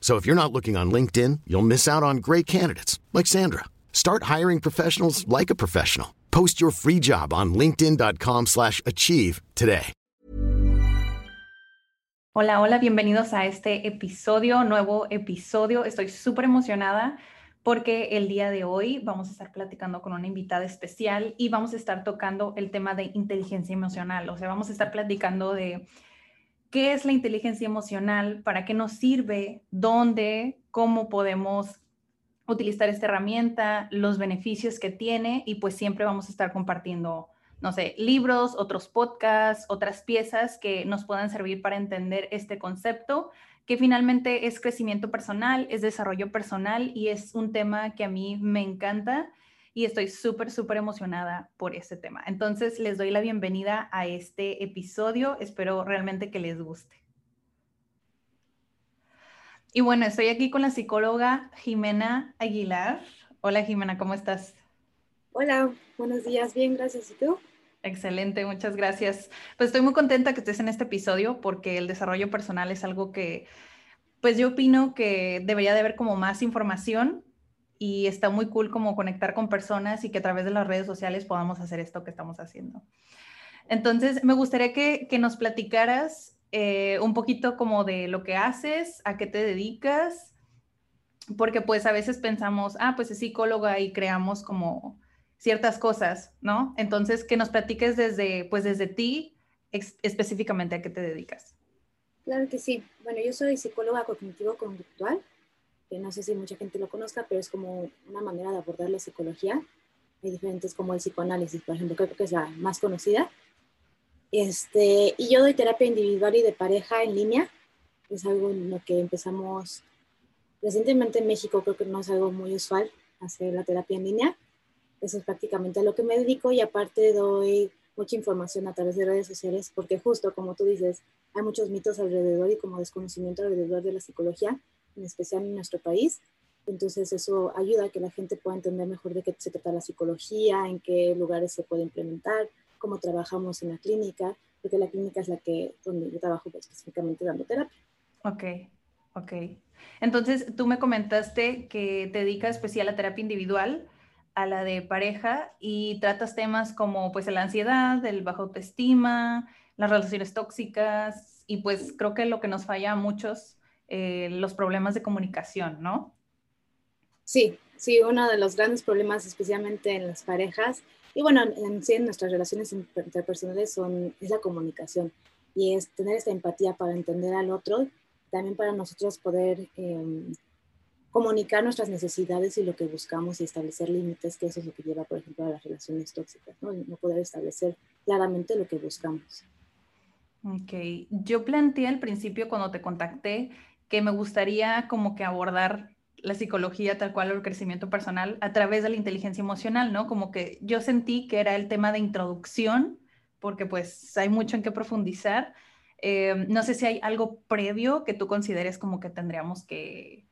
So if you're not looking on LinkedIn, you'll miss out on great candidates like Sandra. Start hiring professionals like a professional. Post your free job on linkedin.com/achieve today. Hola, hola, bienvenidos a este episodio, nuevo episodio. Estoy súper emocionada porque el día de hoy vamos a estar platicando con una invitada especial y vamos a estar tocando el tema de inteligencia emocional. O sea, vamos a estar platicando de qué es la inteligencia emocional, para qué nos sirve, dónde, cómo podemos utilizar esta herramienta, los beneficios que tiene y pues siempre vamos a estar compartiendo no sé, libros, otros podcasts, otras piezas que nos puedan servir para entender este concepto, que finalmente es crecimiento personal, es desarrollo personal y es un tema que a mí me encanta y estoy súper, súper emocionada por este tema. Entonces, les doy la bienvenida a este episodio. Espero realmente que les guste. Y bueno, estoy aquí con la psicóloga Jimena Aguilar. Hola Jimena, ¿cómo estás? Hola, buenos días, bien, gracias. ¿Y tú? Excelente, muchas gracias. Pues estoy muy contenta que estés en este episodio porque el desarrollo personal es algo que, pues yo opino que debería de haber como más información y está muy cool como conectar con personas y que a través de las redes sociales podamos hacer esto que estamos haciendo. Entonces, me gustaría que, que nos platicaras eh, un poquito como de lo que haces, a qué te dedicas, porque pues a veces pensamos, ah, pues es psicóloga y creamos como ciertas cosas, ¿no? Entonces, que nos platiques desde, pues desde ti, específicamente a qué te dedicas. Claro que sí. Bueno, yo soy psicóloga cognitivo-conductual, que no sé si mucha gente lo conozca, pero es como una manera de abordar la psicología. Hay diferentes como el psicoanálisis, por ejemplo, creo que es la más conocida. Este, y yo doy terapia individual y de pareja en línea. Es algo en lo que empezamos recientemente en México, creo que no es algo muy usual hacer la terapia en línea eso es prácticamente a lo que me dedico y aparte doy mucha información a través de redes sociales porque justo como tú dices, hay muchos mitos alrededor y como desconocimiento alrededor de la psicología, en especial en nuestro país. Entonces eso ayuda a que la gente pueda entender mejor de qué se trata la psicología, en qué lugares se puede implementar, cómo trabajamos en la clínica, porque la clínica es la que donde yo trabajo específicamente dando terapia. Ok, ok. Entonces tú me comentaste que te dedicas especial a terapia individual a la de pareja y tratas temas como pues la ansiedad, el bajo autoestima, las relaciones tóxicas y pues creo que lo que nos falla a muchos, eh, los problemas de comunicación, ¿no? Sí, sí, uno de los grandes problemas especialmente en las parejas y bueno, en sí en nuestras relaciones interpersonales son, es la comunicación y es tener esta empatía para entender al otro, también para nosotros poder... Eh, comunicar nuestras necesidades y lo que buscamos y establecer límites, que eso es lo que lleva, por ejemplo, a las relaciones tóxicas, ¿no? No poder establecer claramente lo que buscamos. Ok, yo planteé al principio cuando te contacté que me gustaría como que abordar la psicología tal cual o el crecimiento personal a través de la inteligencia emocional, ¿no? Como que yo sentí que era el tema de introducción, porque pues hay mucho en qué profundizar. Eh, no sé si hay algo previo que tú consideres como que tendríamos que,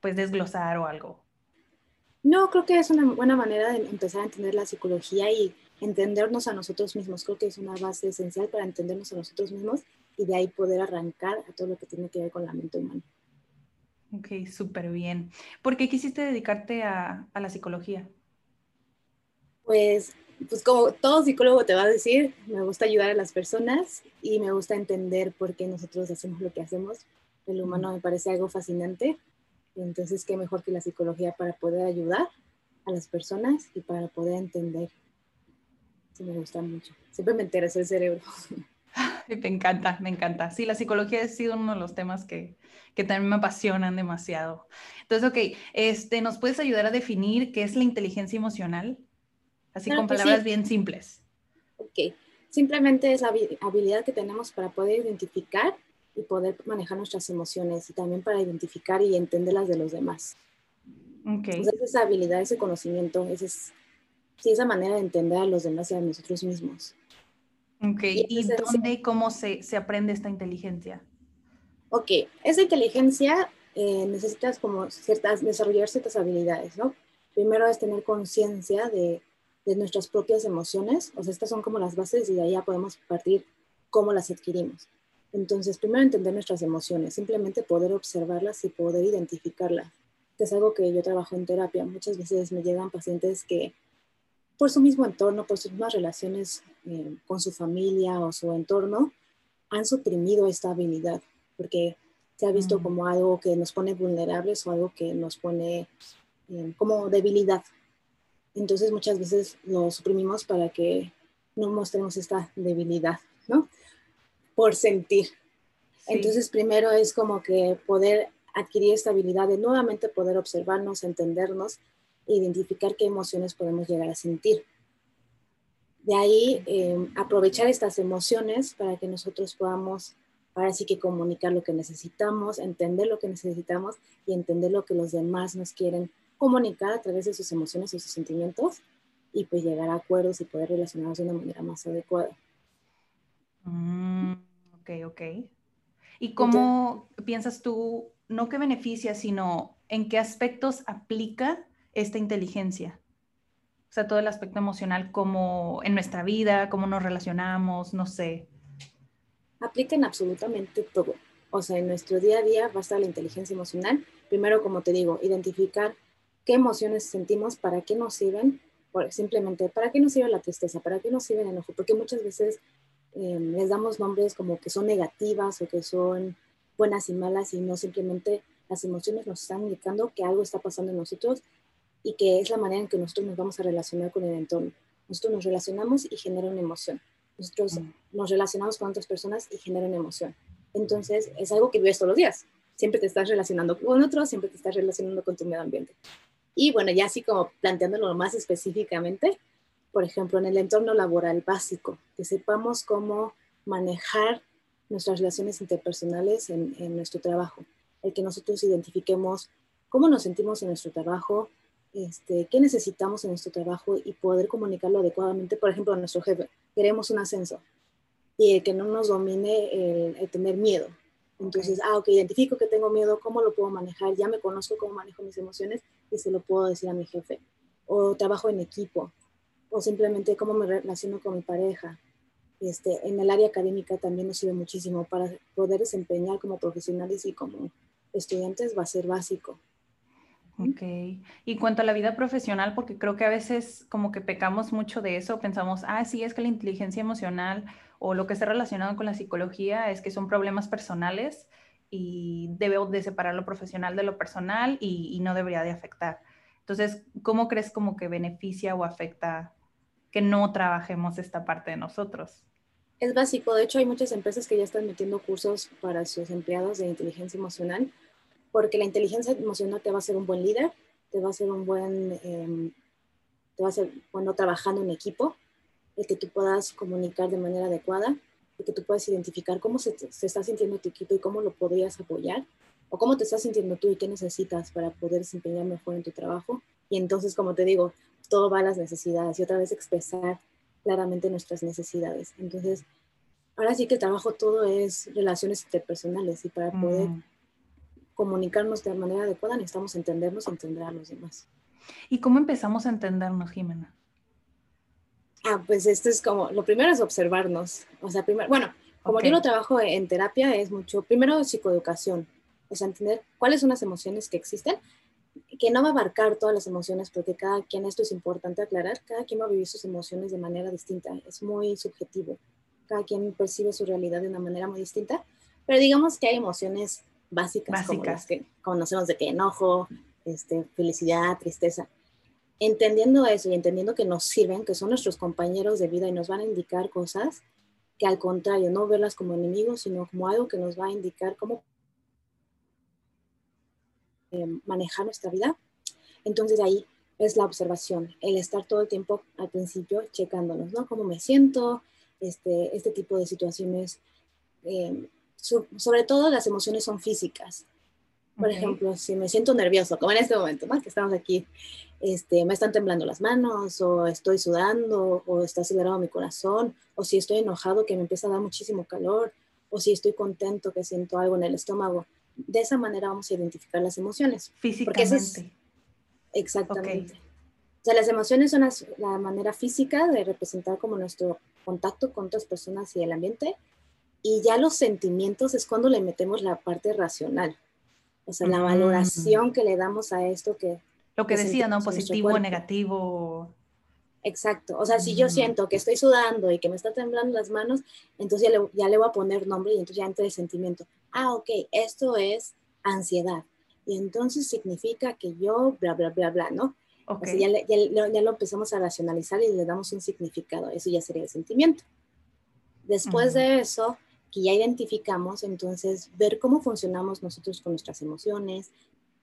pues desglosar o algo? No, creo que es una buena manera de empezar a entender la psicología y entendernos a nosotros mismos. Creo que es una base esencial para entendernos a nosotros mismos y de ahí poder arrancar a todo lo que tiene que ver con la mente humana. Ok, súper bien. ¿Por qué quisiste dedicarte a, a, la psicología? Pues, pues como todo psicólogo te va a decir, me gusta ayudar a las personas y me gusta entender por qué nosotros hacemos lo que hacemos. El humano me parece algo fascinante entonces, qué mejor que la psicología para poder ayudar a las personas y para poder entender. Eso me gusta mucho. Siempre me interesa el cerebro. Me encanta, me encanta. Sí, la psicología ha sido uno de los temas que, que también me apasionan demasiado. Entonces, ok, este, ¿nos puedes ayudar a definir qué es la inteligencia emocional? Así con palabras bien simples. Ok, simplemente es la habilidad que tenemos para poder identificar y poder manejar nuestras emociones y también para identificar y entender las de los demás. Okay. esa habilidad, ese conocimiento, ese es, sí, esa manera de entender a los demás y a nosotros mismos. Ok, ¿y, dónde y cómo se, se, aprende esta inteligencia? Ok, esa inteligencia eh, necesitas como ciertas, desarrollar ciertas habilidades, ¿no? Primero es tener conciencia de, de nuestras propias emociones, o sea, estas son como las bases y de ahí ya podemos partir cómo las adquirimos. Entonces, primero entender nuestras emociones, simplemente poder observarlas y poder identificarlas, que es algo que yo trabajo en terapia. Muchas veces me llegan pacientes que por su mismo entorno, por sus mismas relaciones eh, con su familia o su entorno, han suprimido esta habilidad, porque se ha visto mm. como algo que nos pone vulnerables o algo que nos pone eh, como debilidad. Entonces muchas veces lo suprimimos para que no mostremos esta debilidad, ¿no? Por sentir. Entonces primero es como que poder adquirir esta habilidad de nuevamente poder observarnos, entendernos, e identificar qué emociones podemos llegar a sentir. De ahí eh, aprovechar estas emociones para que nosotros podamos ahora sí que comunicar lo que necesitamos, entender lo que necesitamos y entender lo que los demás nos quieren comunicar a través de sus emociones y sus sentimientos y pues llegar a acuerdos y poder relacionarnos de una manera más adecuada. Mm, ok, ok. ¿Y cómo piensas tú, no que beneficia, sino en qué aspectos aplica esta inteligencia? O sea, todo el aspecto emocional, como en nuestra vida, cómo nos relacionamos, no sé. Aplica en absolutamente todo. O sea, en nuestro día a día va a estar la inteligencia emocional. Primero, como te digo, identificar qué emociones sentimos, para qué nos sirven, simplemente, ¿para qué nos sirve la tristeza? ¿Para qué nos sirve el enojo? Porque muchas veces em, les damos nombres como que son negativas o que son buenas y malas y no simplemente las emociones nos están indicando que algo está pasando en nosotros y que es la manera en que nosotros nos vamos a relacionar con el entorno. Nosotros nos relacionamos y genera una emoción. Nosotros mm. nos relacionamos con otras personas y genera una emoción. Entonces, es algo que vives todos los días. Siempre te estás relacionando con otros, siempre te estás relacionando con tu medio ambiente. Y bueno, ya así como planteándolo más específicamente, por ejemplo, en el entorno laboral básico, que sepamos cómo manejar nuestras relaciones interpersonales en, nuestro trabajo, el que nosotros identifiquemos cómo nos sentimos en nuestro trabajo, este, qué necesitamos en nuestro trabajo y poder comunicarlo adecuadamente, por ejemplo, a nuestro jefe. Queremos un ascenso y que no nos domine el tener miedo, entonces, ah, ok, identifico que tengo miedo, ¿cómo lo puedo manejar? Ya me conozco cómo manejo mis emociones y se lo puedo decir a mi jefe. O trabajo en equipo, o simplemente cómo me relaciono con mi pareja. Este, en el área académica también nos sirve muchísimo para poder desempeñar como profesionales y como estudiantes, va a ser básico. Ok. Y cuanto a la vida profesional, porque creo que a veces como que pecamos mucho de eso, pensamos, ah, sí, es que la inteligencia emocional o lo que está relacionado con la psicología es que son problemas personales y debo de separar lo profesional de lo personal y, no debería de afectar. Entonces, ¿cómo crees como que beneficia o afecta que no trabajemos esta parte de nosotros? Es básico. De hecho, hay muchas empresas que ya están metiendo cursos para sus empleados de inteligencia emocional, porque la inteligencia emocional te va a hacer un buen líder, te va a hacer un buen, em, te va a hacer bueno trabajando en equipo, el que tú puedas comunicar de manera adecuada, el que tú puedas identificar cómo se, está sintiendo tu equipo y cómo lo podrías apoyar, o cómo te estás sintiendo tú y qué necesitas para poder desempeñar mejor en tu trabajo. Y entonces, como te digo, todo va a las necesidades y otra vez expresar claramente nuestras necesidades. Entonces, ahora sí que el trabajo todo es relaciones interpersonales y para poder mm. Comunicarnos de manera adecuada necesitamos entendernos y entender a los demás. ¿Y cómo empezamos a entendernos, Jimena? Ah, pues esto es como, lo primero es observarnos. O sea, primero, bueno, como yo lo trabajo en terapia, es mucho, primero psicoeducación, o sea, entender cuáles son las emociones que existen, que no va a abarcar todas las emociones, porque cada quien, esto es importante aclarar, cada quien va a vivir sus emociones de manera distinta, es muy subjetivo, cada quien percibe su realidad de una manera muy distinta, pero digamos que hay emociones básicas, básicas. como las que conocemos de que enojo, este, felicidad, tristeza entendiendo eso y entendiendo que nos sirven, que son nuestros compañeros de vida y nos van a indicar cosas que al contrario, no verlas como enemigos, sino como algo que nos va a indicar cómo eh, manejar nuestra vida. Entonces ahí es la observación, el estar todo el tiempo al principio checándonos, ¿no? Cómo me siento, este, este tipo de situaciones. Eh, sobre todo las emociones son físicas. Por ejemplo, si me siento nervioso, como en este momento, ¿no? Que estamos aquí, este, me están temblando las manos, o estoy sudando, o está acelerado mi corazón, o si estoy enojado, que me empieza a dar muchísimo calor, o si estoy contento, que siento algo en el estómago. De esa manera vamos a identificar las emociones. Físicamente. exactamente. O sea, las emociones son la manera física de representar como nuestro contacto con otras personas y el ambiente. Y ya los sentimientos es cuando le metemos la parte racional. O sea, la valoración que le damos a esto que... Lo que, decía, ¿no? Positivo, o negativo. Exacto. O sea, si yo siento que estoy sudando y que me está temblando las manos, entonces ya le, ya le voy a poner nombre y entonces ya entra el sentimiento. Ah, ok, esto es ansiedad. Y entonces significa que yo, bla, bla, bla, bla, ¿no? Okay. ya, ya, ya, lo empezamos a racionalizar y le damos un significado. Eso ya sería el sentimiento. Después de eso, que ya identificamos, entonces ver cómo funcionamos nosotros con nuestras emociones,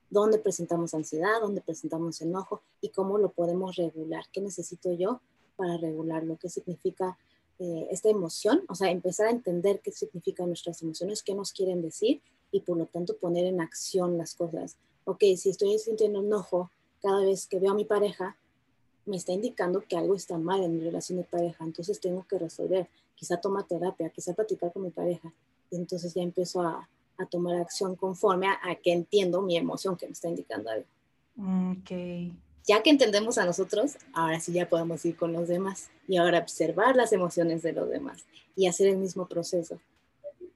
dónde presentamos ansiedad, dónde presentamos enojo y cómo lo podemos regular. ¿Qué necesito yo para regularlo? ¿Qué significa eh, esta emoción? O sea, empezar a entender qué significan nuestras emociones, qué nos quieren decir y por lo tanto poner en acción las cosas. Ok, si estoy sintiendo enojo cada vez que veo a mi pareja, me está indicando que algo está mal en mi relación de pareja, entonces tengo que resolver quizá toma terapia, quizá platicar con mi pareja. Y entonces ya empiezo a, a tomar acción conforme a, que entiendo mi emoción que me está indicando algo. Okay. Ya que entendemos a nosotros, ahora sí ya podemos ir con los demás y ahora observar las emociones de los demás y hacer el mismo proceso.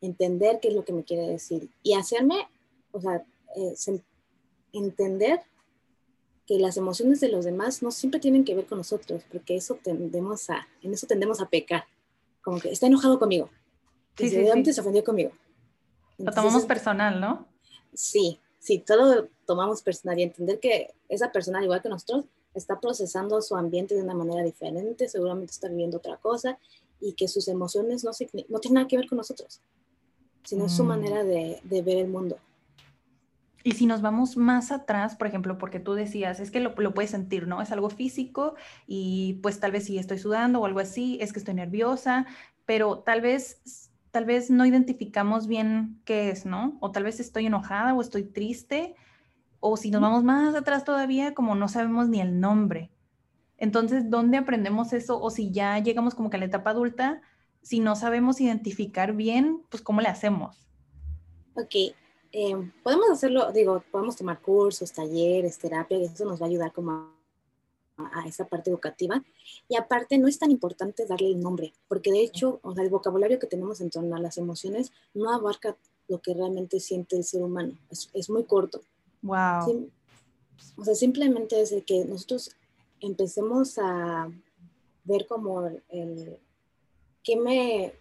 Entender qué es lo que me quiere decir y hacerme, o sea, eh, entender que las emociones de los demás no siempre tienen que ver con nosotros, porque eso tendemos a, en eso tendemos a pecar como que está enojado conmigo. Sí, sí, se ofendió conmigo. lo tomamos personal, ¿no? Sí, sí, todo lo tomamos personal y entender que esa persona, igual que nosotros, está procesando su ambiente de una manera diferente, seguramente está viviendo otra cosa y que sus emociones no, no tienen nada que ver con nosotros, sino su mm. manera de, de ver el mundo. Y si nos vamos más atrás, por ejemplo, porque tú decías, es que lo, lo, puedes sentir, ¿no? Es algo físico y pues tal vez si estoy sudando o algo así, es que estoy nerviosa, pero tal vez, tal vez no identificamos bien qué es, ¿no? O tal vez estoy enojada o estoy triste, o si nos vamos más atrás todavía, como no sabemos ni el nombre. Entonces, ¿dónde aprendemos eso? O si ya llegamos como que a la etapa adulta, si no sabemos identificar bien, pues ¿cómo le hacemos? Ok, Em, podemos hacerlo, digo, podemos tomar cursos, talleres, terapia, y eso nos va a ayudar como a, esa parte educativa. Y aparte, no es tan importante darle el nombre, porque de hecho, o sea, el vocabulario que tenemos en torno a las emociones no abarca lo que realmente siente el ser humano. Es, muy corto. Wow. o sea, simplemente es el que nosotros empecemos a ver como el, qué me,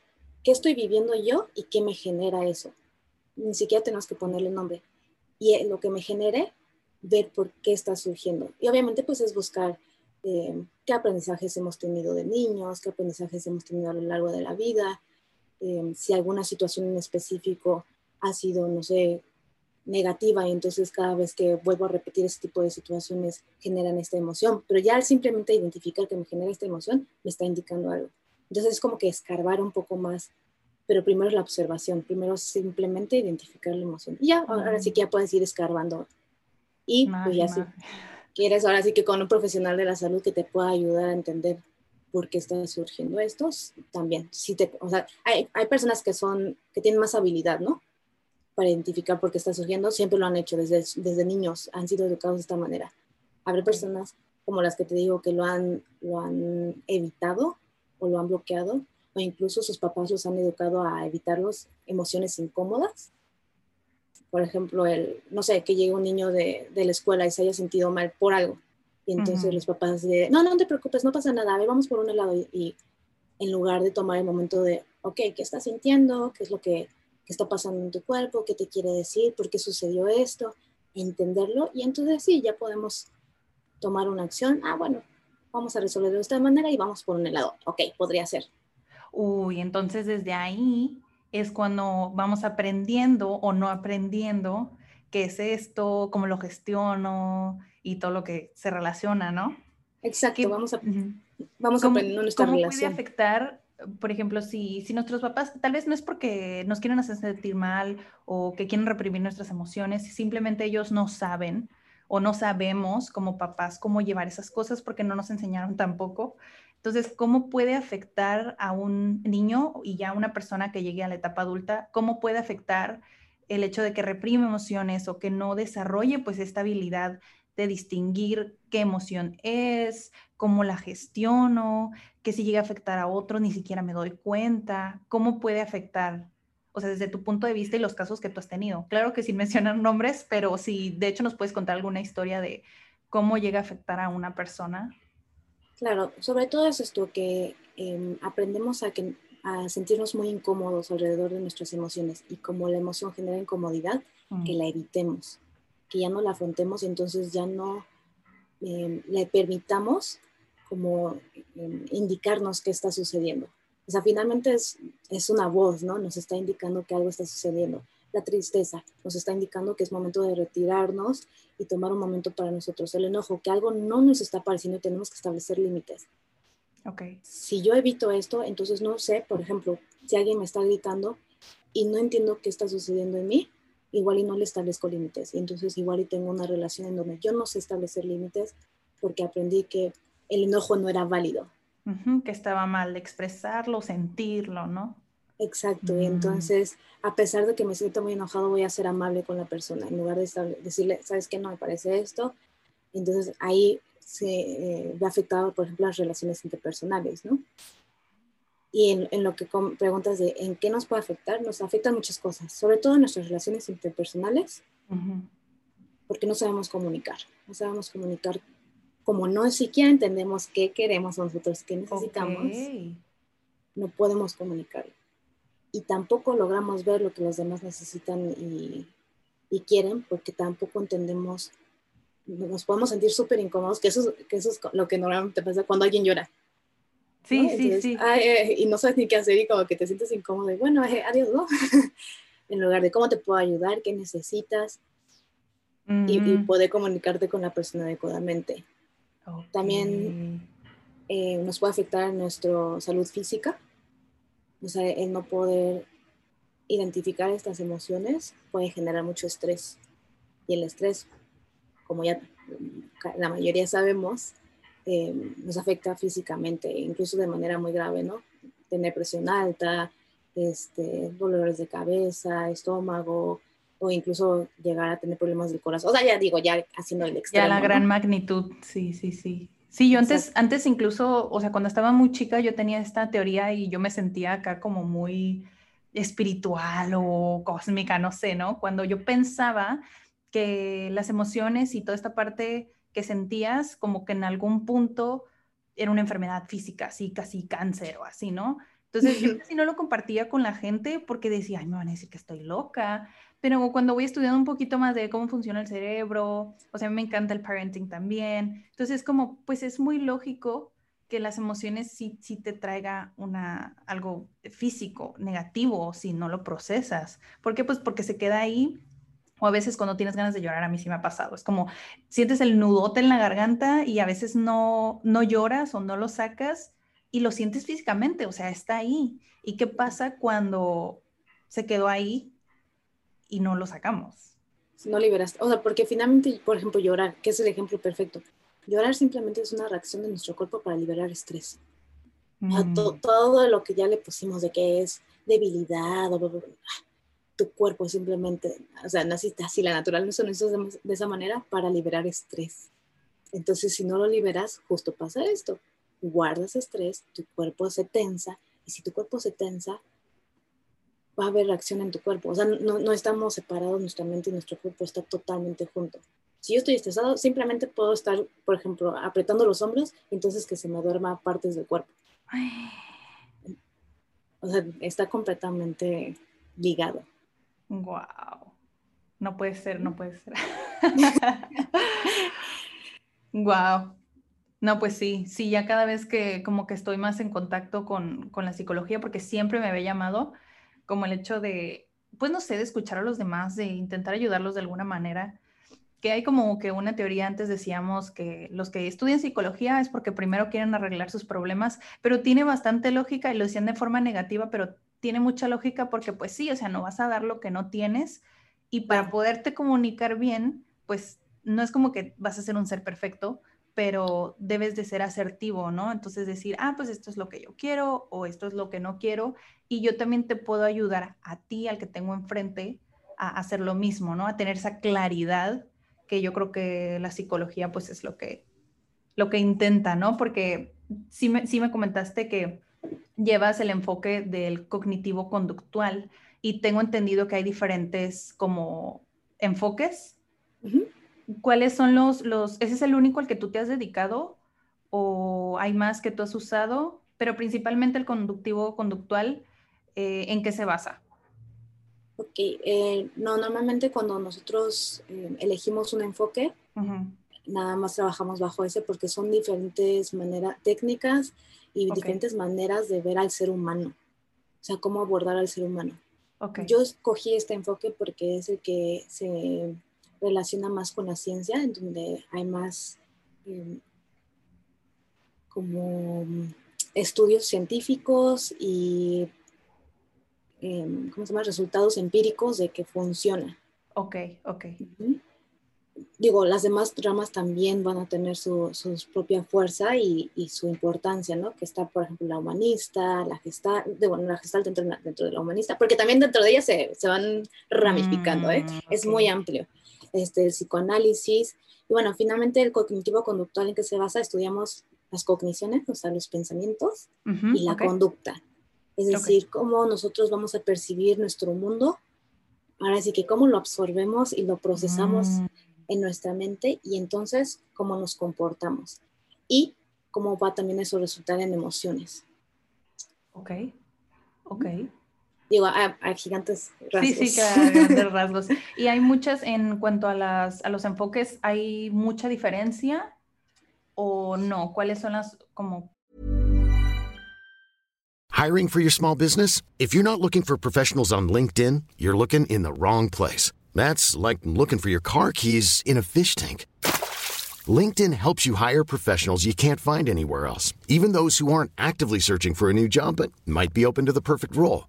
qué estoy viviendo yo y qué me genera eso ni siquiera tenemos que ponerle nombre. Y lo que me genere, ver por qué está surgiendo. Y obviamente pues es buscar eh, qué aprendizajes hemos tenido de niños, qué aprendizajes hemos tenido a lo largo de la vida, eh, si alguna situación en específico ha sido, no sé, negativa y entonces cada vez que vuelvo a repetir ese tipo de situaciones generan esta emoción, pero ya simplemente identificar que me genera esta emoción me está indicando algo. Entonces es como que escarbar un poco más pero primero la observación, primero simplemente identificar la emoción. Y ya, ahora sí que ya puedes ir escarbando. Y pues ya si quieres, ahora sí que con un profesional de la salud que te pueda ayudar a entender por qué está surgiendo esto, también. Si te, o sea, hay, hay personas que son, que tienen más habilidad, ¿no? Para identificar por qué está surgiendo, siempre lo han hecho desde, desde niños, han sido educados de esta manera. Habrá personas como las que te digo que lo han, lo han evitado o lo han bloqueado, o incluso sus papás los han educado a evitar las emociones incómodas. Por ejemplo, el, no sé, que llegue un niño de, de, la escuela y se haya sentido mal por algo. Y entonces los papás de, no, no te preocupes, no pasa nada, vamos por un helado. Y, en lugar de tomar el momento de, ok, ¿qué estás sintiendo? ¿Qué es lo que, que está pasando en tu cuerpo? ¿Qué te quiere decir? ¿Por qué sucedió esto? Entenderlo. Y entonces sí, ya podemos tomar una acción. Ah, bueno, vamos a resolverlo de esta manera y vamos por un helado. Ok, podría ser. Uy, entonces desde ahí es cuando vamos aprendiendo o no aprendiendo qué es esto, cómo lo gestiono y todo lo que se relaciona, ¿no? Exacto, vamos, a, vamos aprendiendo nuestra ¿cómo relación. puede afectar por ejemplo, si, si nuestros papás, tal vez no es porque nos quieren hacer sentir mal o que quieren reprimir nuestras emociones, simplemente ellos no saben o no sabemos como papás cómo llevar esas cosas porque no nos enseñaron tampoco. Entonces, ¿cómo puede afectar a un niño y ya a una persona que llegue a la etapa adulta? ¿Cómo puede afectar el hecho de que reprime emociones o que no desarrolle pues esta habilidad de distinguir qué emoción es, cómo la gestiono, que si llega a afectar a otros ni siquiera me doy cuenta, cómo puede afectar, o sea, desde tu punto de vista y los casos que tú has tenido. Claro que sin mencionar nombres, pero si de hecho nos puedes contar alguna historia de cómo llega a afectar a una persona. Claro, sobre todo es esto que em, aprendemos a, que, a sentirnos muy incómodos alrededor de nuestras emociones y como la emoción genera incomodidad, que mm. la evitemos que ya no la afrontemos y entonces ya no em, le permitamos como em, indicarnos qué está sucediendo. O sea, finalmente es, es una voz, ¿no? Nos está indicando que algo está sucediendo. La tristeza nos está indicando que es momento de retirarnos y tomar un momento para nosotros. El enojo, que algo no nos está pareciendo y tenemos que establecer límites. Okay. Si yo evito esto, entonces no sé, por ejemplo, si alguien me está gritando y no entiendo qué está sucediendo en mí, igual y no le establezco límites. Y entonces igual y tengo una relación en donde yo no sé establecer límites porque aprendí que el enojo no era válido. que estaba mal expresarlo, sentirlo, ¿no? Exacto, y mm. entonces a pesar de que me siento muy enojado, voy a ser amable con la persona en lugar de decirle, ¿sabes qué? No me parece esto. Entonces ahí se eh, ve afectado, por ejemplo, las relaciones interpersonales, ¿no? Y en, lo que preguntas de en qué nos puede afectar, nos afectan muchas cosas, sobre todo en nuestras relaciones interpersonales, porque no sabemos comunicar, no sabemos comunicar como no siquiera entendemos qué queremos nosotros, qué necesitamos, no podemos comunicar. Y tampoco logramos ver lo que los demás necesitan y, y quieren, porque tampoco entendemos, nos podemos sentir súper incómodos, que eso, que eso es lo que normalmente pasa cuando alguien llora. Sí, sí, sí. Eh, y no sabes ni qué hacer y como que te sientes incómodo y bueno, eh, adiós, ¿no? en lugar de cómo te puedo ayudar, qué necesitas y, poder comunicarte con la persona adecuadamente. También eh, nos puede afectar nuestra salud física, o sea, el no poder identificar estas emociones puede generar mucho estrés. Y el estrés, como ya la mayoría sabemos, eh, nos afecta físicamente, incluso de manera muy grave, ¿no? Tener presión alta, este, dolores de cabeza, estómago, o incluso llegar a tener problemas del corazón. O sea, ya digo, ya haciendo el extremo. Ya la gran magnitud, sí, sí, sí. Sí, yo antes, antes incluso, o sea, cuando estaba muy chica, yo tenía esta teoría y yo me sentía acá como muy espiritual o cósmica, no sé, ¿no? Cuando yo pensaba que las emociones y toda esta parte que sentías como que en algún punto era una enfermedad física, así casi cáncer o así, ¿no? Entonces yo casi no lo compartía con la gente porque decía, ay, me van a decir que estoy loca, pero cuando voy estudiando un poquito más de cómo funciona el cerebro, o sea, me encanta el parenting también, entonces como, pues es muy lógico que las emociones sí, sí te traiga una, algo físico negativo si no lo procesas. ¿Por qué? Pues porque se queda ahí o a veces cuando tienes ganas de llorar, a mí sí me ha pasado. Es como sientes el nudote en la garganta y a veces no, no lloras o no lo sacas y lo sientes físicamente, o sea, está ahí. ¿Y qué pasa cuando se quedó ahí y no lo sacamos? No liberas, o sea, porque finalmente, por ejemplo, llorar, que es el ejemplo perfecto. Llorar simplemente es una reacción de nuestro cuerpo para liberar estrés. Mm. todo lo que ya le pusimos de que es debilidad, o, tu cuerpo simplemente, o sea, naciste así, la naturaleza lo hizo de, de esa manera para liberar estrés. Entonces, si no lo liberas, justo pasa esto. Guardas estrés, tu cuerpo se tensa, y si tu cuerpo se tensa, va a haber reacción en tu cuerpo. O sea, no, no estamos separados, nuestra mente y nuestro cuerpo está totalmente junto. Si yo estoy estresado, simplemente puedo estar, por ejemplo, apretando los hombros, entonces que se me duerma partes del cuerpo. O sea, está completamente ligado. Wow. No puede ser, no puede ser. wow. No, pues sí, sí, ya cada vez que como que estoy más en contacto con, con, la psicología, porque siempre me había llamado como el hecho de, pues no sé, de escuchar a los demás, de intentar ayudarlos de alguna manera, que hay como que una teoría, antes decíamos que los que estudian psicología es porque primero quieren arreglar sus problemas, pero tiene bastante lógica y lo decían de forma negativa, pero tiene mucha lógica porque pues sí, o sea, no vas a dar lo que no tienes y para poderte comunicar bien, pues no es como que vas a ser un ser perfecto, pero debes de ser asertivo, ¿no? Entonces decir, ah, pues esto es lo que yo quiero o esto es lo que no quiero y yo también te puedo ayudar a ti, al que tengo enfrente, a hacer lo mismo, ¿no? A tener esa claridad que yo creo que la psicología pues es lo que, lo que intenta, ¿no? Porque sí me, sí me comentaste que llevas el enfoque del cognitivo conductual y tengo entendido que hay diferentes como enfoques. ¿Cuáles son los, los, ese es el único al que tú te has dedicado o hay más que tú has usado? Pero principalmente el conductivo conductual, eh, ¿en qué se basa? Ok, eh, no, normalmente cuando nosotros eh, elegimos un enfoque, nada más trabajamos bajo ese porque son diferentes maneras, técnicas y diferentes maneras de ver al ser humano, o sea, cómo abordar al ser humano. Okay. Yo escogí este enfoque porque es el que se relaciona más con la ciencia, en donde hay más em, como estudios científicos y Em, ¿cómo se llama? Resultados empíricos de que funciona. Ok, ok. Digo, las demás ramas también van a tener su, su propia fuerza y, y, su importancia, ¿no? Que está, por ejemplo, la humanista, la gestal, de, bueno, la gestal dentro, dentro, de la humanista, porque también dentro de ella se, se van ramificando, ¿eh? Mm, es muy amplio. Este, el psicoanálisis, y bueno, finalmente el cognitivo conductual en que se basa, estudiamos las cogniciones, o sea, los pensamientos y la conducta. Es decir, cómo nosotros vamos a percibir nuestro mundo. Ahora sí que cómo lo absorbemos y lo procesamos mm. en nuestra mente y entonces cómo nos comportamos. Y cómo va también eso a resultar en emociones. Ok, ok. Digo, hay, gigantes rasgos. Sí, sí, hay grandes rasgos. Y hay muchas, en cuanto a, las, a los enfoques, ¿hay mucha diferencia o no? ¿Cuáles son las como Hiring for your small business? If you're not looking for professionals on LinkedIn, you're looking in the wrong place. That's like looking for your car keys in a fish tank. LinkedIn helps you hire professionals you can't find anywhere else, even those who aren't actively searching for a new job but might be open to the perfect role.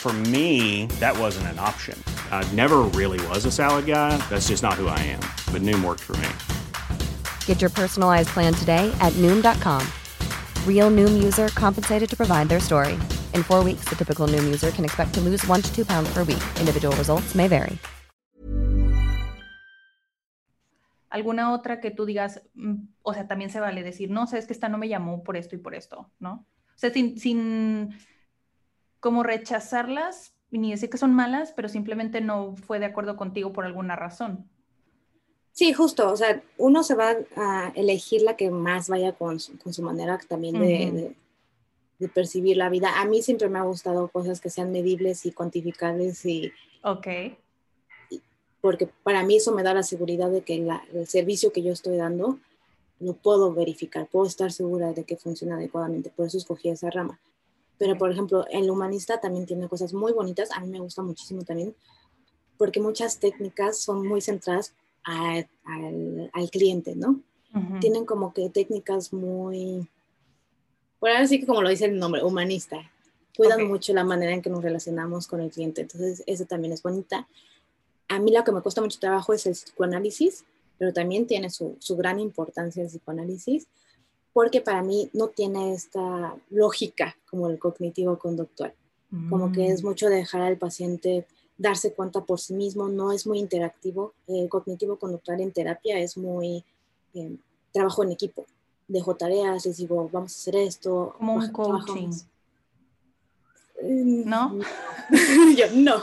For me, that wasn't an option. I never really was a salad guy. That's just not who I am. But Noom worked for me. Get your personalized plan today at Noom.com. Real Noom user compensated to provide their story. In four weeks, the typical Noom user can expect to lose one to two pounds per week. Individual results may vary. ¿Alguna otra que tú digas, mm, o sea, también se vale decir, no, sabes que esta no me llamó por esto y por esto, ¿no? O sea, sin, sin como rechazarlas ni decir que son malas, pero simplemente no fue de acuerdo contigo por alguna razón. Sí, justo, o sea, uno se va a elegir la que más vaya con su, con su manera también de, de, percibir la vida. A mí siempre me ha gustado cosas que sean medibles y cuantificables y... Ok. porque para mí eso me da la seguridad de que el servicio que yo estoy dando lo puedo verificar, puedo estar segura de que funciona adecuadamente, por eso escogí esa rama. Pero, por ejemplo, el humanista también tiene cosas muy bonitas, a mí me gusta muchísimo también, porque muchas técnicas son muy centradas al, al, cliente, ¿no? Tienen como que técnicas muy, bueno, así que como lo dice el nombre, humanista. Cuidan mucho la manera en que nos relacionamos con el cliente, entonces eso también es bonita. A mí lo que me cuesta mucho trabajo es el psicoanálisis, pero también tiene su, su gran importancia el psicoanálisis, porque para mí no tiene esta lógica como el cognitivo conductual, como que es mm. mucho dejar al paciente darse cuenta por sí mismo, no es muy interactivo. El cognitivo conductual en terapia es muy eh, trabajo en equipo. Dejo tareas, les digo, vamos a hacer esto. Como un coaching. Mm, ¿No? Yo no.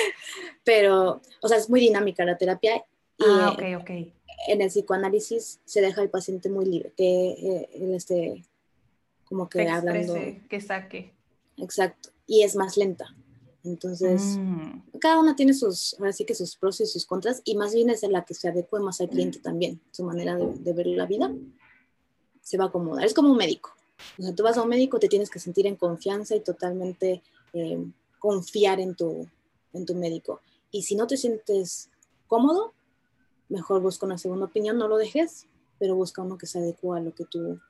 Pero, o sea, es muy dinámica la terapia. Y, ah, ok, ok. En el psicoanálisis se deja al paciente muy libre, que eh, este, como que hablando. que saque. Exacto. Y es más lenta. Entonces, mm. cada una tiene sus, ahora sí que sus pros y sus contras, y más bien es la que se adecue más al cliente también, su manera de, ver la vida se va a acomodar. Es como un médico. O sea, tú vas a un médico, te tienes que sentir en confianza y totalmente eh, confiar en tu, en tu médico. Y si no te sientes cómodo, mejor busca una segunda opinión, no lo dejes, pero busca uno que se adecue a lo que tú,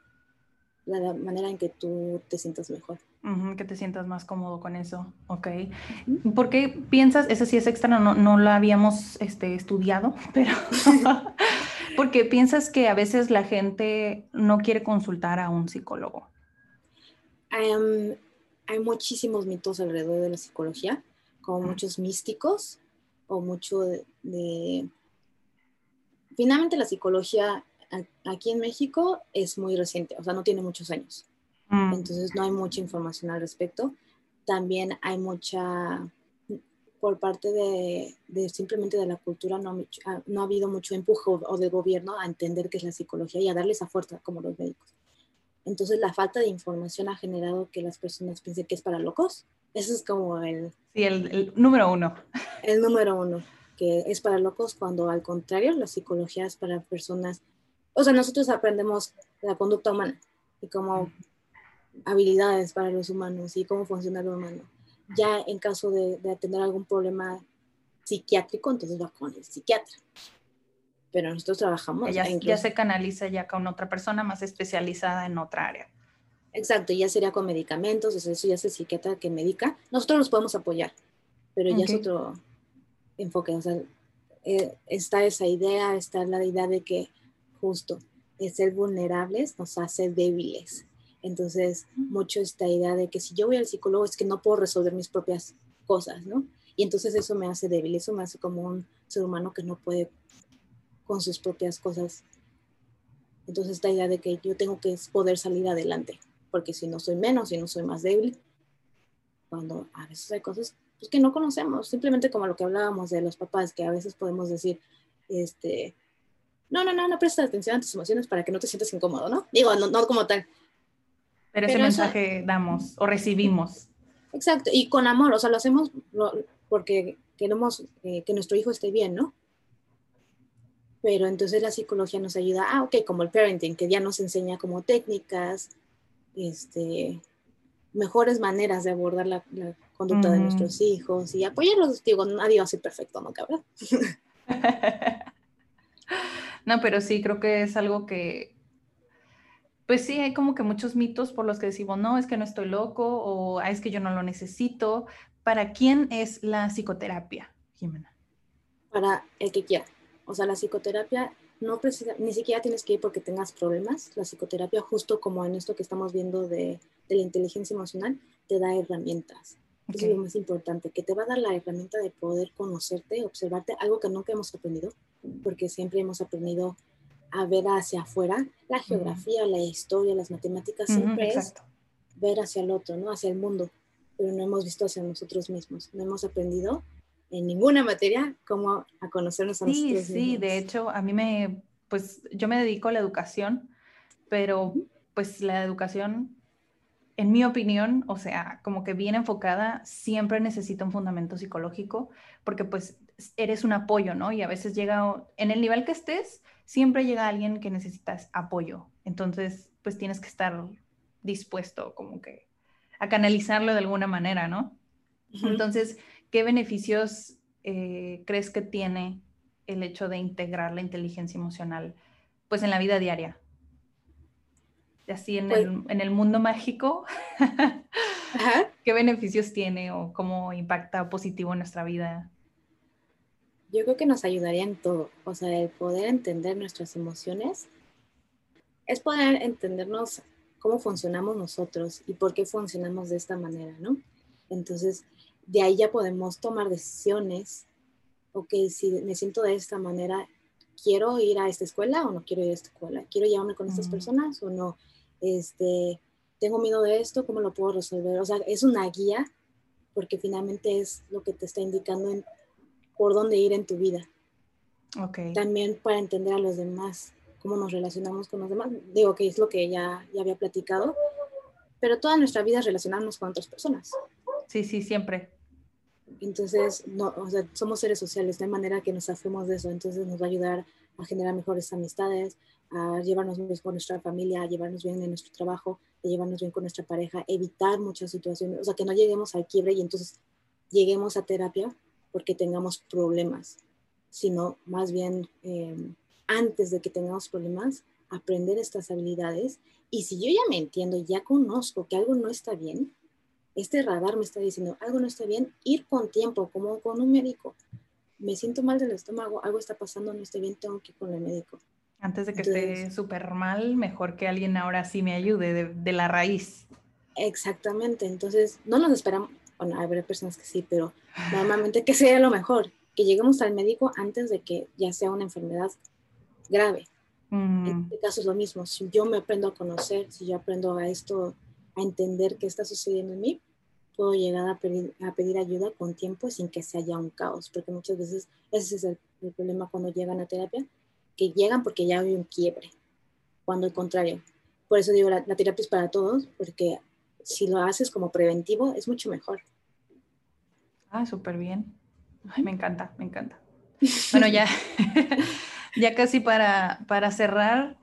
la manera en que tú te sientas mejor que te sientas más cómodo con eso, ok. ¿Por qué piensas, eso sí es extra, no, no lo habíamos este, estudiado, pero porque piensas que a veces la gente no quiere consultar a un psicólogo? hay muchísimos mitos alrededor de la psicología, como muchos místicos o mucho de... Finalmente la psicología aquí en México es muy reciente, o sea, no tiene muchos años. Mm. Entonces no hay mucha información al respecto. También hay mucha, por parte de, simplemente de la cultura, no, ah, no, ha habido mucho empuje o del gobierno a entender qué es la psicología y a darle esa fuerza como los médicos. Entonces la falta de información ha generado que las personas piensen que es para locos. Eso es como el... Sí, el, el número uno. El número uno, que es para locos cuando al contrario la psicología es para personas... O sea, nosotros aprendemos la conducta humana y cómo habilidades para los humanos y cómo funciona lo humano. Ya en caso de, de tener algún problema psiquiátrico, entonces va con el psiquiatra. Pero nosotros trabajamos. Ya, ya se canaliza ya con otra persona más especializada en otra área. Exacto, ya sería con medicamentos, eso ya es el psiquiatra que medica. Nosotros los podemos apoyar, pero ya es otro enfoque. O sea, eh, está esa idea, está la idea de que justo el ser vulnerables nos hace débiles. Entonces, mucho esta idea de que si yo voy al psicólogo es que no puedo resolver mis propias cosas, ¿no? Y entonces eso me hace débil, eso me hace como un ser humano que no puede con sus propias cosas. Entonces, esta idea de que yo tengo que poder salir adelante, porque si no soy menos, si no soy más débil, cuando a veces hay cosas pues, que no conocemos, simplemente como lo que hablábamos de los papás, que a veces podemos decir, este, no, no, no, no prestes atención a tus emociones para que no te sientas incómodo, ¿no? Digo, no, no como tal, pero, ese mensaje damos o recibimos. Exacto, y con amor, o sea, lo hacemos porque queremos eh, que nuestro hijo esté bien, ¿no? Pero entonces la psicología nos ayuda, ah, ok, como el parenting, que ya nos enseña como técnicas, este, mejores maneras de abordar la, conducta de nuestros hijos y apoyarlos. Digo, nadie va a ser perfecto, ¿no, cabrón? no, pero sí, creo que es algo que, pues sí, hay como que muchos mitos por los que decimos, no, es que no estoy loco o ah, es que yo no lo necesito. ¿Para quién es la psicoterapia, Jimena? Para el que quiera. O sea, la psicoterapia no precisa, ni siquiera tienes que ir porque tengas problemas. La psicoterapia, justo como en esto que estamos viendo de, la inteligencia emocional, te da herramientas. Eso es lo más importante, que te va a dar la herramienta de poder conocerte, observarte, algo que nunca hemos aprendido, porque siempre hemos aprendido a ver hacia afuera, la geografía, la historia, las matemáticas, siempre es ver hacia el otro, ¿no? Hacia el mundo, pero no hemos visto hacia nosotros mismos, no hemos aprendido en ninguna materia cómo a conocernos a nosotros sí, Sí, de hecho, a mí me, pues yo me dedico a la educación, pero pues la educación, en mi opinión, o sea, como que bien enfocada, siempre necesita un fundamento psicológico, porque pues eres un apoyo, ¿no? Y a veces llega, en el nivel que estés, siempre llega alguien que necesitas apoyo. Entonces, pues tienes que estar dispuesto como que a canalizarlo de alguna manera, ¿no? Entonces, ¿qué beneficios eh, crees que tiene el hecho de integrar la inteligencia emocional, pues en la vida diaria? Así en, pues el, en el, mundo mágico, ¿qué beneficios tiene o cómo impacta positivo en nuestra vida? yo creo que nos ayudaría en todo. O sea, el poder entender nuestras emociones es poder entendernos cómo funcionamos nosotros y por qué funcionamos de esta manera, ¿no? Entonces, de ahí ya podemos tomar decisiones. Ok, si me siento de esta manera, ¿quiero ir a esta escuela o no quiero ir a esta escuela? ¿Quiero llevarme con estas personas o no? Este, ¿Tengo miedo de esto? ¿Cómo lo puedo resolver? O sea, es una guía porque finalmente es lo que te está indicando en por dónde ir en tu vida. Okay. También para entender a los demás, cómo nos relacionamos con los demás. Digo que es lo que ya, ya había platicado, pero toda nuestra vida relacionarnos con otras personas. Sí, sí, siempre. Entonces, no, o sea, somos seres sociales, hay manera que nos zafemos de eso, entonces nos va a ayudar a generar mejores amistades, a llevarnos bien con nuestra familia, a llevarnos bien en nuestro trabajo, a llevarnos bien con nuestra pareja, evitar muchas situaciones, o sea, que no lleguemos al quiebre y entonces lleguemos a terapia porque tengamos problemas, sino más bien eh, antes de que tengamos problemas, aprender estas habilidades. Y si yo ya me entiendo y ya conozco que algo no está bien, este radar me está diciendo algo no está bien, ir con tiempo, como con un médico. Me siento mal del estómago, algo está pasando, no está bien, tengo que ir con el médico. Antes de que esté súper mal, mejor que alguien ahora sí me ayude de, de, la raíz. Exactamente, entonces no nos esperamos, bueno, habrá personas que sí, pero normalmente que sea lo mejor, que lleguemos al médico antes de que ya sea una enfermedad grave. En Mm, este caso es lo mismo, si yo me aprendo a conocer, si yo aprendo a esto, a entender qué está sucediendo en mí, puedo llegar a pedir, a pedir ayuda con tiempo sin que se haya un caos, porque muchas veces ese es el, el problema cuando llegan a terapia, que llegan porque ya hay un quiebre, cuando al contrario. Por eso digo, la, la terapia es para todos, porque si lo haces como preventivo es mucho mejor. Ah, súper bien. Ay, me encanta, me encanta. Bueno, ya, ya casi para, para cerrar,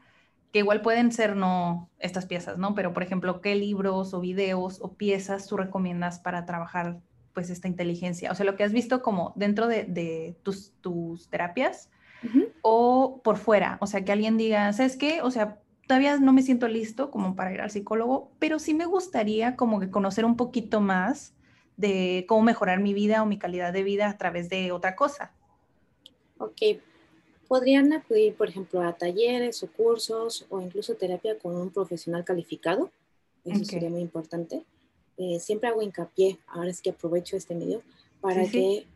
que igual pueden ser no estas piezas, ¿no? Pero, por ejemplo, ¿qué libros o videos o piezas tú recomiendas para trabajar pues esta inteligencia? O sea, lo que has visto como dentro de, de tus, tus terapias Uh -huh. o por fuera. O sea, que alguien diga, ¿sabes qué? O sea, todavía no me siento listo como para ir al psicólogo, pero sí me gustaría como que conocer un poquito más de cómo mejorar mi vida o mi calidad de vida a través de otra cosa. Ok, podrían acudir, por ejemplo, a talleres o cursos o incluso terapia con un profesional calificado. Eso okay. sería muy importante. Eh, siempre hago hincapié, ahora es que aprovecho este medio, para sí, que sí.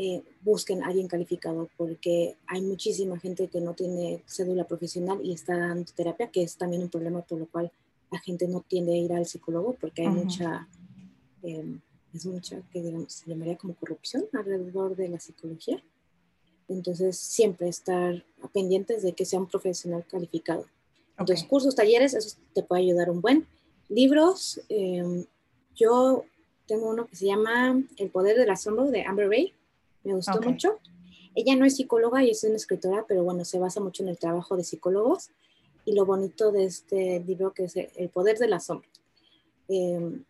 Eh, busquen a alguien calificado, porque hay muchísima gente que no tiene cédula profesional y está dando terapia, que es también un problema por lo cual la gente no tiende a ir al psicólogo, porque hay uh -huh. mucha, eh, es mucha, que digamos, se llamaría como corrupción alrededor de la psicología. Entonces, siempre estar pendientes de que sea un profesional calificado. Entonces, okay. cursos, talleres, eso te puede ayudar un buen. Libros, eh, yo tengo uno que se llama El poder del asombro de Amber Ray. Me gustó okay. mucho. Ella no es psicóloga y es una escritora, pero bueno, se basa mucho en el trabajo de psicólogos. Y lo bonito de este libro que es El poder del asombro. Eh,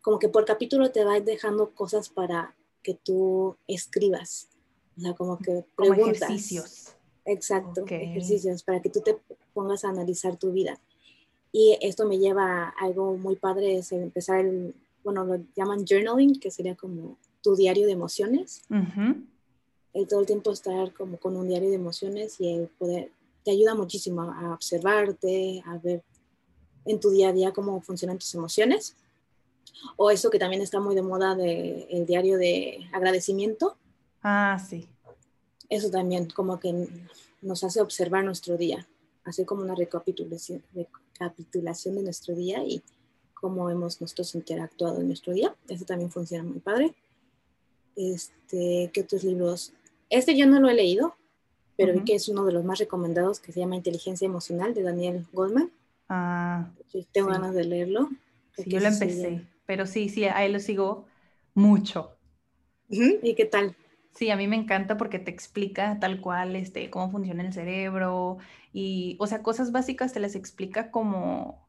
como que por capítulo te va dejando cosas para que tú escribas. O sea, como que preguntas. Como ejercicios. Exacto, okay. ejercicios para que tú te pongas a analizar tu vida. Y esto me lleva a algo muy padre, es empezar el, bueno, lo llaman journaling, que sería como tu diario de emociones. Uh -huh. El todo el tiempo estar como con un diario de emociones y el poder, te ayuda muchísimo a observarte, a ver en tu día a día cómo funcionan tus emociones. O eso que también está muy de moda, de, el diario de agradecimiento. Ah, sí. Eso también como que nos hace observar nuestro día, hacer como una recapitulación, recapitulación de nuestro día y cómo hemos nosotros interactuado en nuestro día. Eso también funciona muy padre. Este, ¿Qué otros libros? Este yo no lo he leído, pero uh -huh. vi que es uno de los más recomendados que se llama Inteligencia Emocional de Daniel Goldman. Ah, tengo sí. ganas de leerlo. Sí, yo lo empecé, pero sí, sí, a él lo sigo mucho. ¿Y qué tal? Sí, a mí me encanta porque te explica tal cual este, cómo funciona el cerebro y, o sea, cosas básicas te las explica como,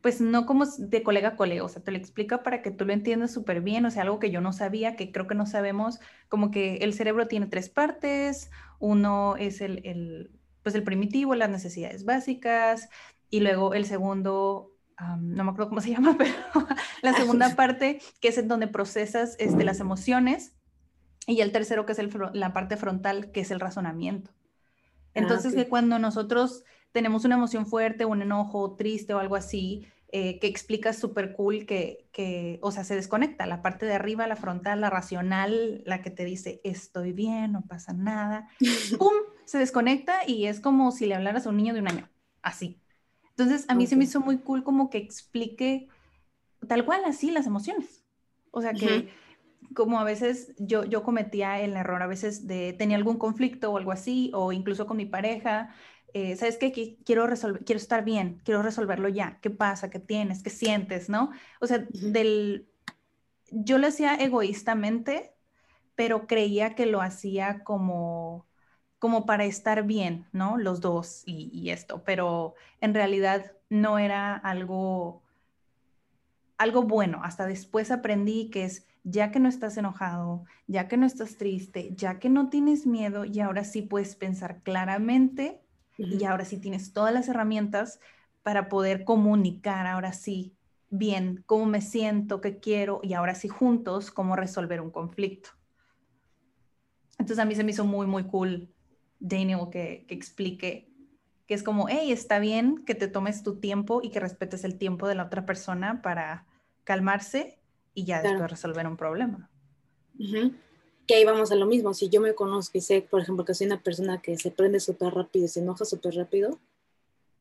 pues no como de colega a colega, o sea, te lo explica para que tú lo entiendas súper bien, o sea, algo que yo no sabía, que creo que no sabemos, como que el cerebro tiene tres partes, uno es el, el pues el primitivo, las necesidades básicas, y luego el segundo, um, no me acuerdo cómo se llama, pero la segunda parte, que es en donde procesas este, las emociones, y el tercero, que es el, la parte frontal, que es el razonamiento. Entonces, ah, okay. que cuando nosotros tenemos una emoción fuerte, un enojo, triste o algo así, eh, que explica súper cool que, que, o sea, se desconecta. La parte de arriba, la frontal, la racional, la que te dice, estoy bien, no pasa nada, ¡pum! Se desconecta y es como si le hablaras a un niño de un año, así. Entonces, a mí okay. se me hizo muy cool como que explique tal cual así las emociones. O sea, que... Uh -huh como a veces yo, yo cometía el error, a veces de tenía algún conflicto o algo así, o incluso con mi pareja, eh, ¿sabes qué? Quiero, resolver, quiero estar bien, quiero resolverlo ya. ¿Qué pasa? ¿Qué tienes? ¿Qué sientes? ¿No? O sea, del, yo lo hacía egoístamente, pero creía que lo hacía como, como para estar bien, ¿no? Los dos y, y esto, pero en realidad no era algo, algo bueno. Hasta después aprendí que es ya que no estás enojado, ya que no estás triste, ya que no tienes miedo y ahora sí puedes pensar claramente y ahora sí tienes todas las herramientas para poder comunicar ahora sí bien cómo me siento, qué quiero y ahora sí juntos cómo resolver un conflicto. Entonces a mí se me hizo muy, muy cool, Daniel, que, que explique que es como, hey, está bien que te tomes tu tiempo y que respetes el tiempo de la otra persona para calmarse y ya después resolver un problema. Que ahí vamos a lo mismo. Si yo me conozco y sé, por ejemplo, que soy una persona que se prende súper rápido y se enoja súper rápido,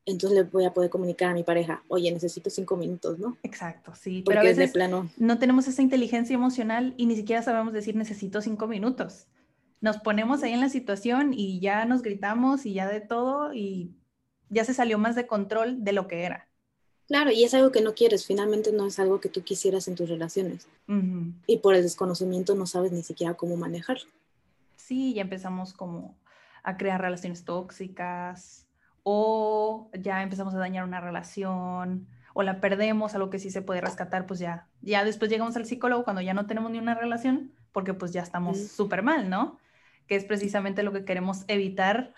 entonces le voy a poder comunicar a mi pareja, oye, necesito cinco minutos, ¿no? Exacto, sí. pero a veces plano... no tenemos esa inteligencia emocional y ni siquiera sabemos decir necesito cinco minutos. Nos ponemos ahí en la situación y ya nos gritamos y ya de todo y ya se salió más de control de lo que era. Claro, y es algo que no quieres, finalmente no es algo que tú quisieras en tus relaciones. Y por el desconocimiento no sabes ni siquiera cómo manejarlo. Sí, ya empezamos como a crear relaciones tóxicas o ya empezamos a dañar una relación o la perdemos, algo que sí se puede rescatar, pues ya, ya después llegamos al psicólogo cuando ya no tenemos ni una relación porque pues ya estamos súper mal, ¿no? Que es precisamente lo que queremos evitar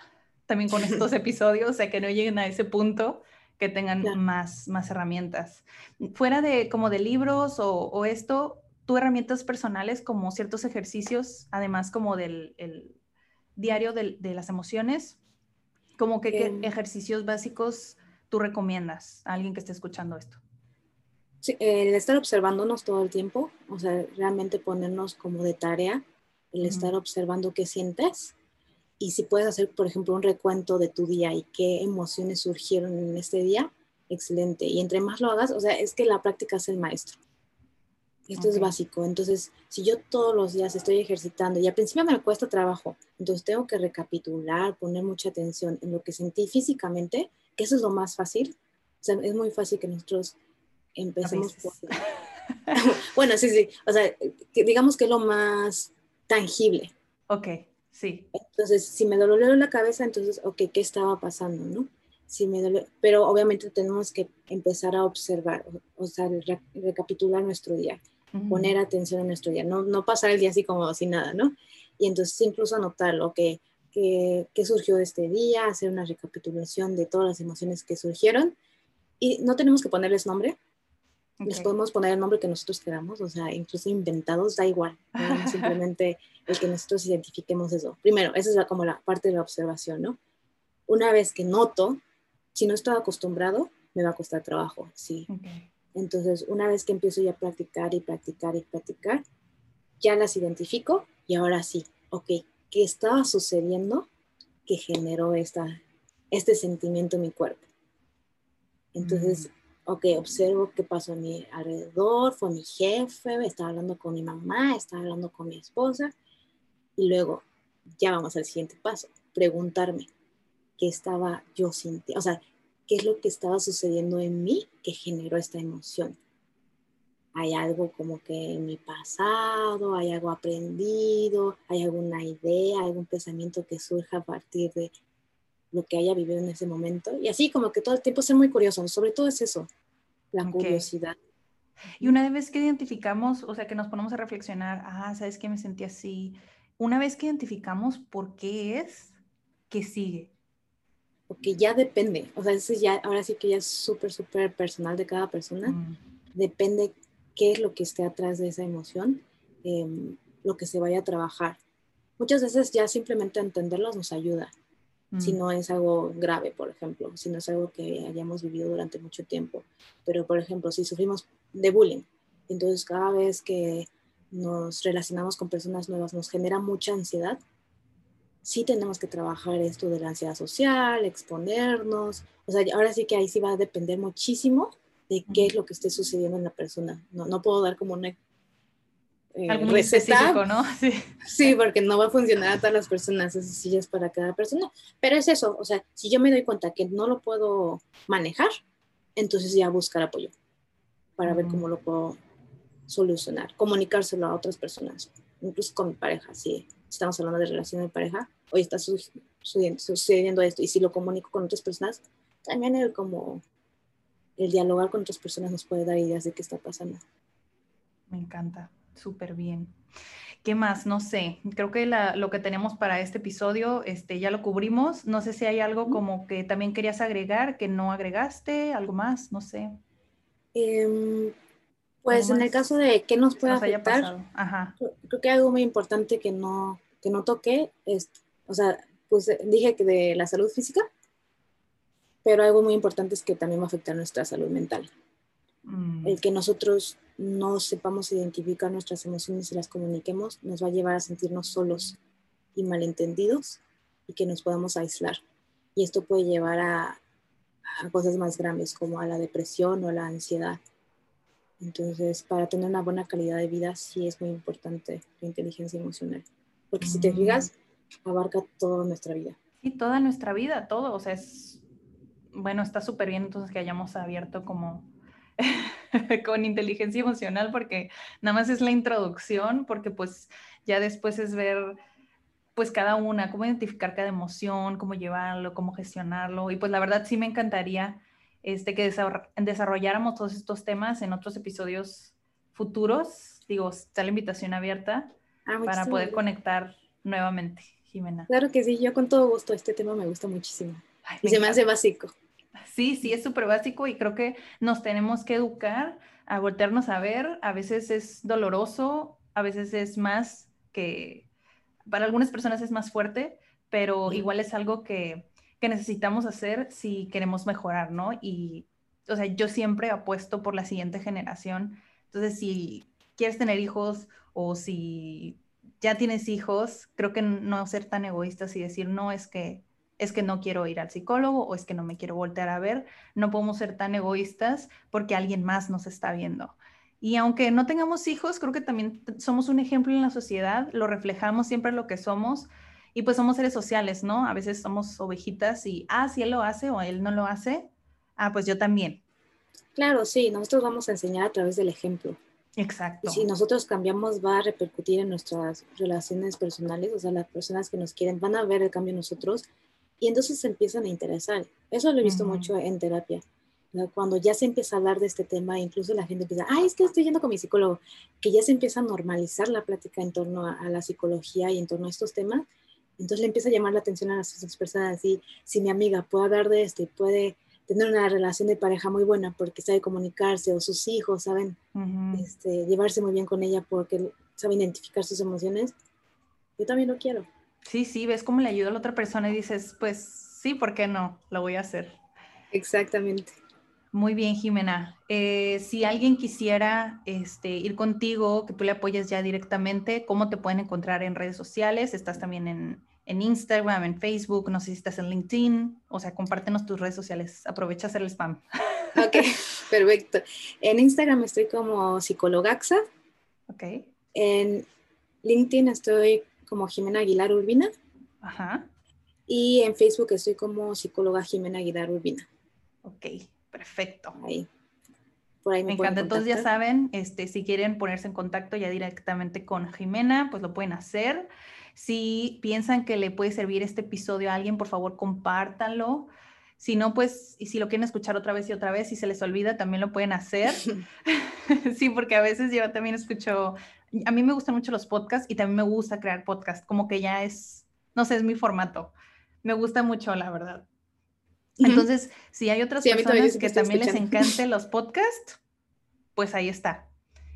también con estos episodios, o sea, que no lleguen a ese punto que tengan más, más herramientas. Fuera de como de libros o, esto, ¿tú herramientas personales como ciertos ejercicios, además como del el diario de, las emociones? Como que, ¿qué em. ejercicios básicos tú recomiendas a alguien que esté escuchando esto? Sí, el estar observándonos todo el tiempo, o sea, realmente ponernos como de tarea, el estar observando qué sientes y si puedes hacer, por ejemplo, un recuento de tu día y qué emociones surgieron en este día, excelente. Y entre más lo hagas, o sea, es que la práctica es el maestro. Esto es básico. Entonces, si yo todos los días estoy ejercitando y al principio me cuesta trabajo, entonces tengo que recapitular, poner mucha atención en lo que sentí físicamente, que eso es lo más fácil. O sea, es muy fácil que nosotros empecemos por... bueno, sí, sí. O sea, digamos que es lo más tangible. Ok. Sí. Entonces, si me dolió la cabeza, entonces, ok, ¿qué estaba pasando, no? Si me dolió, pero obviamente tenemos que empezar a observar, o, sea, recapitular nuestro día, poner atención a nuestro día, no, no pasar el día así como sin nada, ¿no? Y entonces incluso anotar lo que, que, que surgió este día, hacer una recapitulación de todas las emociones que surgieron. Y no tenemos que ponerles nombre, les podemos poner el nombre que nosotros queramos, o sea, incluso inventados, da igual. Simplemente el que nosotros identifiquemos eso. Primero, esa es la, como la parte de la observación, ¿no? Una vez que noto, si no estoy acostumbrado, me va a costar trabajo, sí. Entonces, una vez que empiezo ya a practicar y practicar y practicar, ya las identifico y ahora sí, ok, ¿qué estaba sucediendo que generó esta, este sentimiento en mi cuerpo? Entonces, mm ok, observo qué pasó a mi alrededor, fue mi jefe, estaba hablando con mi mamá, estaba hablando con mi esposa, y luego ya vamos al siguiente paso, preguntarme qué estaba yo sintiendo, o sea, qué es lo que estaba sucediendo en mí que generó esta emoción. Hay algo como que en mi pasado, hay algo aprendido, hay alguna idea, algún pensamiento que surja a partir de lo que haya vivido en ese momento. Y así como que todo el tiempo ser muy curioso, sobre todo es eso, la curiosidad. Y una vez que identificamos, o sea, que nos ponemos a reflexionar, ah, ¿sabes qué me sentí así? Una vez que identificamos por qué es, ¿qué sigue? Porque ya depende, o sea, eso ya, ahora sí que ya es súper, súper personal de cada persona. Mm. Depende qué es lo que esté atrás de esa emoción, em, lo que se vaya a trabajar. Muchas veces ya simplemente entenderlos nos ayuda si mm. no es algo grave, por ejemplo, si no es algo que hayamos vivido durante mucho tiempo. Pero, por ejemplo, si sufrimos de bullying, entonces cada vez que nos relacionamos con personas nuevas nos genera mucha ansiedad, sí tenemos que trabajar esto de la ansiedad social, exponernos. O sea, ahora sí que ahí sí va a depender muchísimo de qué es lo que esté sucediendo en la persona. No, no puedo dar como una eh, Algo muy receta. específico, ¿no? Sí. Sí, porque no va a funcionar a todas las personas, eso sí es para cada persona. Pero es eso, o sea, si yo me doy cuenta que no lo puedo manejar, entonces ya buscar apoyo para ver Mm. cómo lo puedo solucionar, comunicárselo a otras personas, incluso con mi pareja, si estamos hablando de relación de pareja, hoy está su- sucediendo, sucediendo esto, y si lo comunico con otras personas, también el como el dialogar con otras personas nos puede dar ideas de qué está pasando. Me encanta, súper bien. ¿Qué más? No sé, creo que la- lo que tenemos para este episodio este, ya lo cubrimos. No sé si hay algo como que también querías agregar, que no agregaste, algo más, no sé. Em, pues ¿Cómo en el caso de qué nos puede nos afectar, pasado. Ajá. Creo- Creo que algo muy importante que no, que no toqué es, o sea, pues eh, dije que de la salud física, pero algo muy importante es que también va a afectar nuestra salud mental. Mm, El que nosotros no sepamos identificar nuestras emociones y las comuniquemos nos va a llevar a sentirnos solos y malentendidos y que nos podamos aislar. Y esto puede llevar a, a cosas más graves como a la depresión o a la ansiedad. Entonces, para tener una buena calidad de vida sí es muy importante la inteligencia emocional. Porque si te Mm. fijas, abarca toda nuestra vida. Sí, toda nuestra vida, todo, o sea, es, bueno, está súper bien entonces que hayamos abierto como con inteligencia emocional, porque nada más es la introducción, porque pues ya después es ver pues cada una, cómo identificar cada emoción, cómo llevarlo, cómo gestionarlo, y pues la verdad sí me encantaría este, que desarro- desarrolláramos todos estos temas en otros episodios futuros, digo, está la invitación abierta Ah, para poder conectar nuevamente, Jimena. Claro que sí, yo con todo gusto. Este tema me gusta muchísimo. Ay, Y me se me hace básico. Sí, sí, es súper básico y creo que nos tenemos que educar a voltearnos a ver. A veces es doloroso, a veces es más que, para algunas personas es más fuerte, pero igual es algo que, que necesitamos hacer si queremos mejorar, ¿no? Y, o sea, yo siempre apuesto por la siguiente generación. Entonces, si quieres tener hijos o si ya tienes hijos, creo que no ser tan egoístas y decir, no, es que es que no quiero ir al psicólogo o es que no me quiero voltear a ver. No podemos ser tan egoístas porque alguien más nos está viendo. Y aunque no tengamos hijos, creo que también somos un ejemplo en la sociedad, lo reflejamos siempre lo que somos y pues somos seres sociales, ¿no? A veces somos ovejitas y, ah, si él lo hace o él no lo hace, ah, pues yo también. Claro, sí, nosotros vamos a enseñar a través del ejemplo. Y Exacto. si nosotros cambiamos, va a repercutir en nuestras relaciones personales, o sea, las personas que nos quieren van a ver el cambio en nosotros y entonces se empiezan a interesar. Eso lo he visto Ujú. mucho en terapia. ¿no? Cuando ya se empieza a hablar de este tema, incluso la gente empieza, ay, es que estoy yendo con mi psicólogo, que ya se empieza a normalizar la plática en torno a, a la psicología y en torno a estos temas, entonces le empieza a llamar la atención a las otras personas y si mi amiga puede hablar de esto y puede tener una relación de pareja muy buena porque sabe comunicarse o sus hijos saben Ujú. este, llevarse muy bien con ella porque sabe identificar sus emociones, yo también lo quiero. Sí, sí, ves cómo le ayuda a la otra persona y dices, pues sí, ¿por qué no? Lo voy a hacer. Exactamente. Muy bien, Jimena. Eh, si alguien quisiera este, ir contigo, que tú le apoyes ya directamente, ¿cómo te pueden encontrar en redes sociales? Estás también en, en Instagram, en Facebook, no sé si estás en LinkedIn, o sea, compártenos tus redes sociales. Aprovecha a hacer el spam. Ok, perfecto. En Instagram estoy como psicólogaxa, Ok. en LinkedIn estoy como Jimena Aguilar Urbina Ajá. y en Facebook estoy como psicóloga Jimena Aguilar Urbina. Ok. Perfecto. Ahí. Por ahí me, Me encanta. Entonces ya contactar. saben, este, si quieren ponerse en contacto ya directamente con Jimena, pues lo pueden hacer. Si piensan que le puede servir este episodio a alguien, por favor, compártanlo. Si no, pues, y si lo quieren escuchar otra vez y otra vez y se les olvida, también lo pueden hacer. sí, porque a veces yo también escucho, a mí me gustan mucho los podcasts y también me gusta crear podcast, como que ya es, no sé, es mi formato. Me gusta mucho, la verdad. Entonces, si hay otras Sí, personas que también les encanten los podcasts, pues ahí está.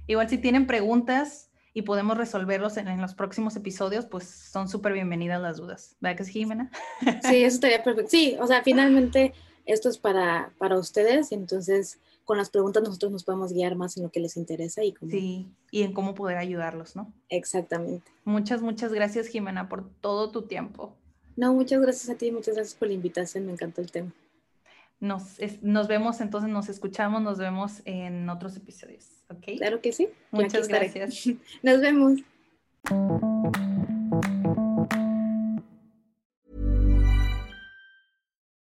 Igual si tienen preguntas y podemos resolverlos en, en los próximos episodios, pues son súper bienvenidas las dudas. ¿Verdad que sí, Jimena? Sí, eso estaría perfecto. Sí, o sea, finalmente esto es para, para ustedes, entonces con las preguntas nosotros nos podemos guiar más en lo que les interesa y como... Sí, y en cómo poder ayudarlos, ¿no? Exactamente. Muchas, muchas gracias, Jimena, por todo tu tiempo. No, muchas gracias a ti, muchas gracias por la invitación, me encantó el tema. Nos, nos vemos entonces, nos escuchamos, nos vemos en otros episodios. ¿Ok? Claro que sí. Muchas gracias. Nos vemos.